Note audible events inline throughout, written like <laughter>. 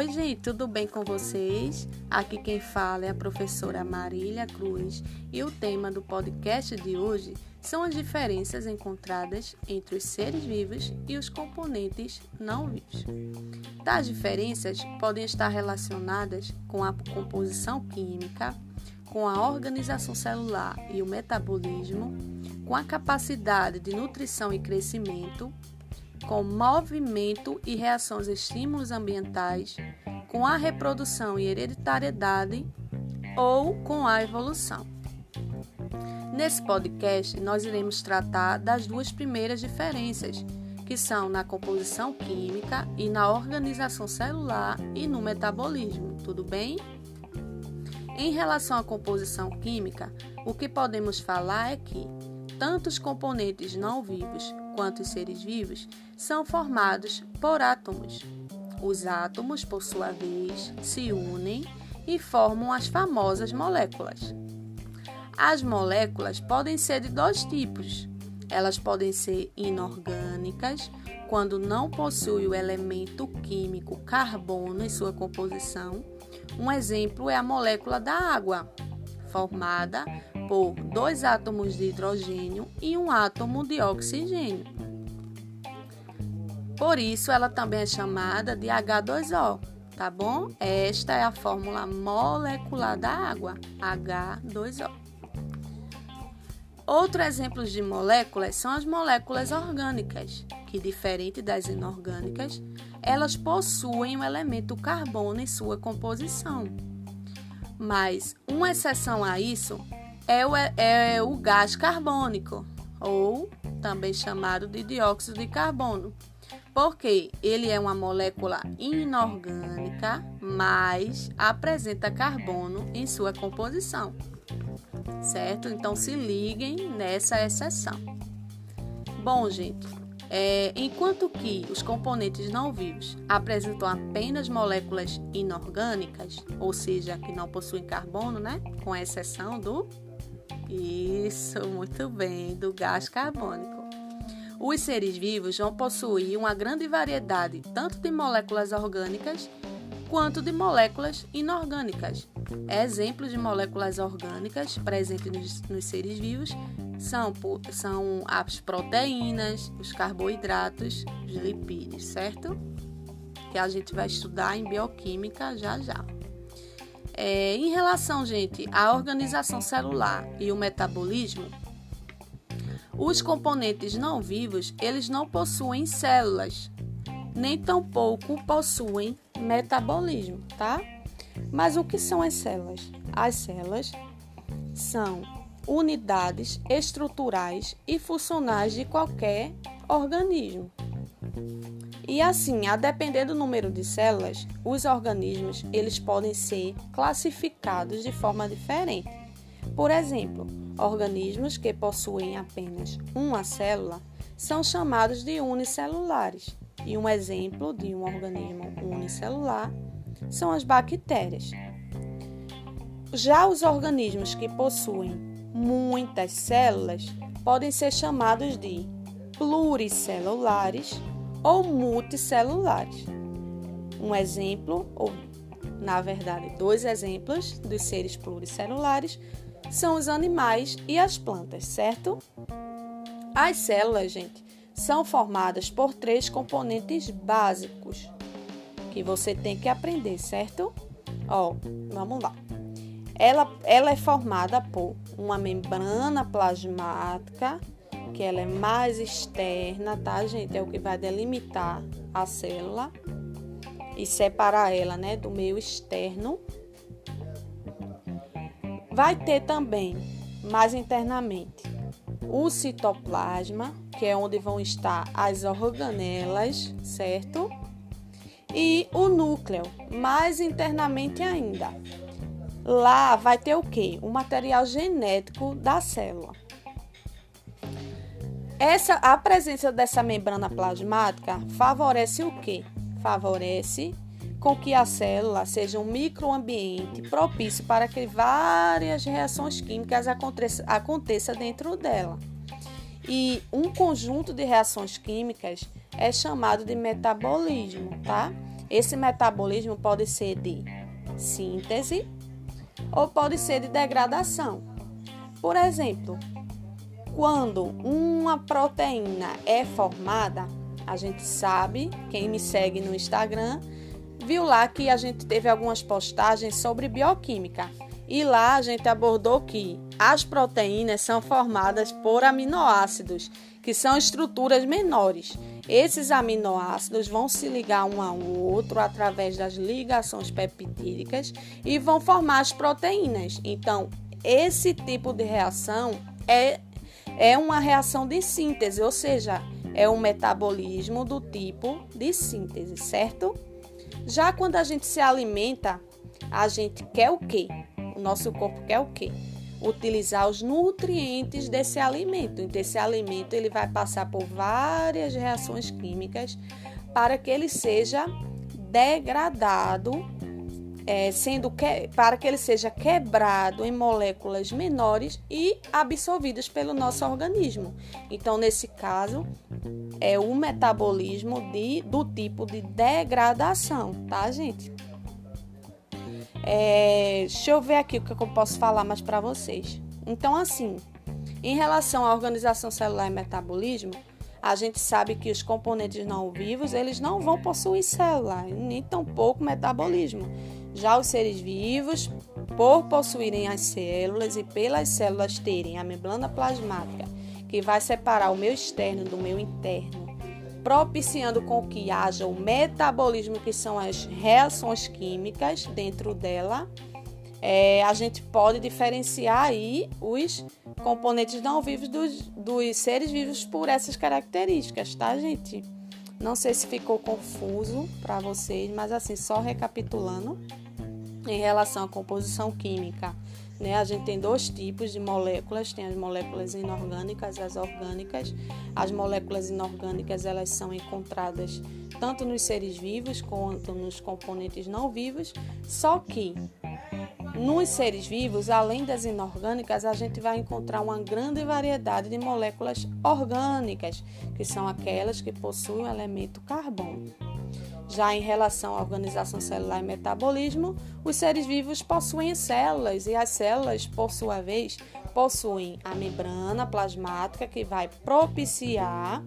Oi, gente, tudo bem com vocês? Aqui quem fala é a professora Marília Cruz e o tema do podcast de hoje são as diferenças encontradas entre os seres vivos e os componentes não vivos. Tais diferenças podem estar relacionadas com a composição química, com a organização celular e o metabolismo, com a capacidade de nutrição e crescimento, com movimento e reações a estímulos ambientais, com a reprodução e hereditariedade ou com a evolução. Nesse podcast, nós iremos tratar das duas primeiras diferenças, que são na composição química e na organização celular e no metabolismo, tudo bem? Em relação à composição química, o que podemos falar é que tanto os componentes não vivos quanto os seres vivos são formados por átomos. Os átomos, por sua vez, se unem e formam as famosas moléculas. As moléculas podem ser de dois tipos. Elas podem ser inorgânicas, quando não possui o elemento químico carbono em sua composição. Um exemplo é a molécula da água, formada por dois átomos de hidrogênio e um átomo de oxigênio. Por isso, ela também é chamada de H2O, tá bom? Esta é a fórmula molecular da água, H2O. Outro exemplo de moléculas são as moléculas orgânicas, que, diferente das inorgânicas, elas possuem o elemento carbono em sua composição. Mas uma exceção a isso é o, é o gás carbônico, ou também chamado de dióxido de carbono, porque ele é uma molécula inorgânica, mas apresenta carbono em sua composição. Certo? Então se liguem nessa exceção. Bom, gente, é, enquanto que os componentes não vivos apresentam apenas moléculas inorgânicas, ou seja, que não possuem carbono, né? Com exceção do isso, muito bem, do gás carbônico. Os seres vivos vão possuir uma grande variedade tanto de moléculas orgânicas quanto de moléculas inorgânicas. Exemplos de moléculas orgânicas presentes nos, nos seres vivos são, são as proteínas, os carboidratos, os lipídios, certo? Que a gente vai estudar em bioquímica já já. É, em relação, gente, à organização celular e o metabolismo, os componentes não vivos, eles não possuem células, nem tampouco possuem metabolismo, tá? Mas o que são as células? As células são unidades estruturais e funcionais de qualquer organismo. E assim, a depender do número de células, os organismos eles podem ser classificados de forma diferente. Por exemplo, organismos que possuem apenas uma célula são chamados de unicelulares. E um exemplo de um organismo unicelular são as bactérias. Já os organismos que possuem muitas células podem ser chamados de pluricelulares ou multicelulares. Um exemplo, ou na verdade, dois exemplos dos seres pluricelulares são os animais e as plantas, certo? As células, gente, são formadas por três componentes básicos que você tem que aprender, certo? Ó, vamos lá. Ela, ela é formada por uma membrana plasmática que ela é mais externa, tá, gente? É o que vai delimitar a célula e separar ela, né, do meio externo. Vai ter também, mais internamente, o citoplasma, que é onde vão estar as organelas, certo? E o núcleo, mais internamente ainda. Lá vai ter o que? O material genético da célula. Essa, a presença dessa membrana plasmática favorece o quê? Favorece com que a célula seja um microambiente propício para que várias reações químicas aconteçam aconteça dentro dela. E um conjunto de reações químicas é chamado de metabolismo, tá? Esse metabolismo pode ser de síntese ou pode ser de degradação. Por exemplo, quando uma proteína é formada, a gente sabe, quem me segue no Instagram, viu lá que a gente teve algumas postagens sobre bioquímica. E lá a gente abordou que as proteínas são formadas por aminoácidos, que são estruturas menores. Esses aminoácidos vão se ligar um ao outro através das ligações peptídicas e vão formar as proteínas. Então, esse tipo de reação é, é uma reação de síntese, ou seja, é um metabolismo do tipo de síntese, certo? Já quando a gente se alimenta, a gente quer o quê? O nosso corpo quer o quê? Utilizar os nutrientes desse alimento. Então, esse alimento ele vai passar por várias reações químicas para que ele seja degradado, é, sendo que, para que ele seja quebrado em moléculas menores e absorvidas pelo nosso organismo. Então, nesse caso, é o metabolismo de, do tipo de degradação, tá, gente? É, deixa eu ver aqui o que eu posso falar mais para vocês. Então, assim, em relação à organização celular e metabolismo, a gente sabe que os componentes não vivos eles não vão possuir célula, nem tampouco metabolismo. Já os seres vivos, por possuírem as células e pelas células terem a membrana plasmática, que vai separar o meu externo do meu interno, propiciando com que haja o metabolismo, que são as reações químicas dentro dela, é, a gente pode diferenciar aí os componentes não vivos dos, dos seres vivos por essas características, tá, gente? Não sei se ficou confuso para vocês, mas assim, só recapitulando, em relação à composição química né? A gente tem dois tipos de moléculas, tem as moléculas inorgânicas e as orgânicas. As moléculas inorgânicas elas são encontradas tanto nos seres vivos quanto nos componentes não vivos, só que nos seres vivos, além das inorgânicas, a gente vai encontrar uma grande variedade de moléculas orgânicas, que são aquelas que possuem o elemento carbono. Já em relação à organização celular e metabolismo, os seres vivos possuem células e as células, por sua vez, possuem a membrana plasmática que vai propiciar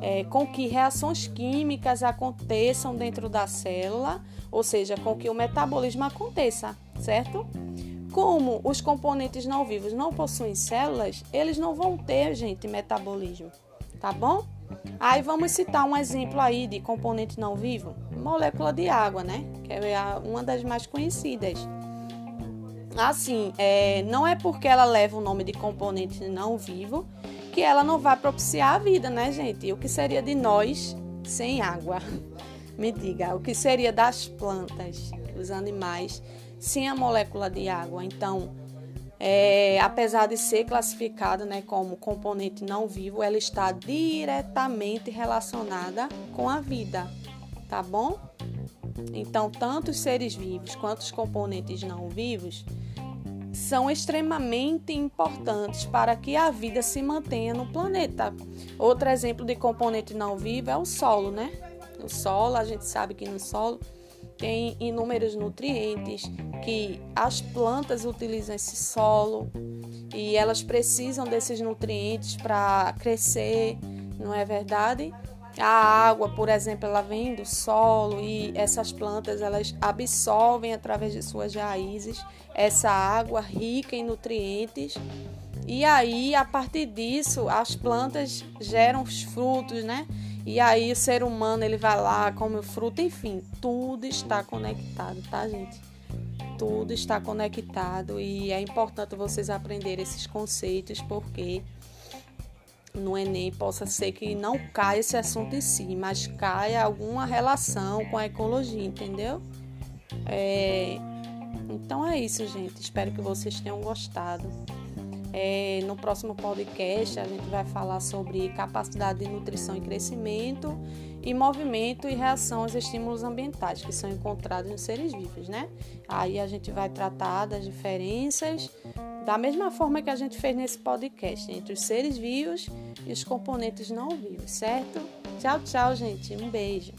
é, com que reações químicas aconteçam dentro da célula, ou seja, com que o metabolismo aconteça, certo? Como os componentes não vivos não possuem células, eles não vão ter, gente, metabolismo, tá bom? Aí vamos citar um exemplo aí de componente não vivo, molécula de água, né? Que é uma das mais conhecidas. Assim, é, não é porque ela leva o nome de componente não vivo que ela não vai propiciar a vida, né, gente? E o que seria de nós sem água? <laughs> Me diga, o que seria das plantas, dos animais, sem a molécula de água? Então, é, apesar de ser classificada né, como componente não vivo, ela está diretamente relacionada com a vida, tá bom? Então, tanto os seres vivos quanto os componentes não vivos são extremamente importantes para que a vida se mantenha no planeta. Outro exemplo de componente não vivo é o solo, né? O solo, a gente sabe que no solo tem inúmeros nutrientes que as plantas utilizam esse solo e elas precisam desses nutrientes para crescer, não é verdade? A água, por exemplo, ela vem do solo e essas plantas elas absorvem através de suas raízes essa água rica em nutrientes. E aí, a partir disso, as plantas geram os frutos, né? E aí o ser humano ele vai lá, come o fruto, enfim, tudo está conectado, tá, gente? Tudo está conectado e é importante vocês aprenderem esses conceitos porque no Enem possa ser que não caia esse assunto em si, mas caia alguma relação com a ecologia, entendeu? É... Então é isso, gente. Espero que vocês tenham gostado. É, no próximo podcast, a gente vai falar sobre capacidade de nutrição e crescimento e movimento e reação aos estímulos ambientais que são encontrados nos seres vivos, né? Aí a gente vai tratar das diferenças da mesma forma que a gente fez nesse podcast entre os seres vivos e os componentes não vivos, certo? Tchau, tchau, gente. Um beijo.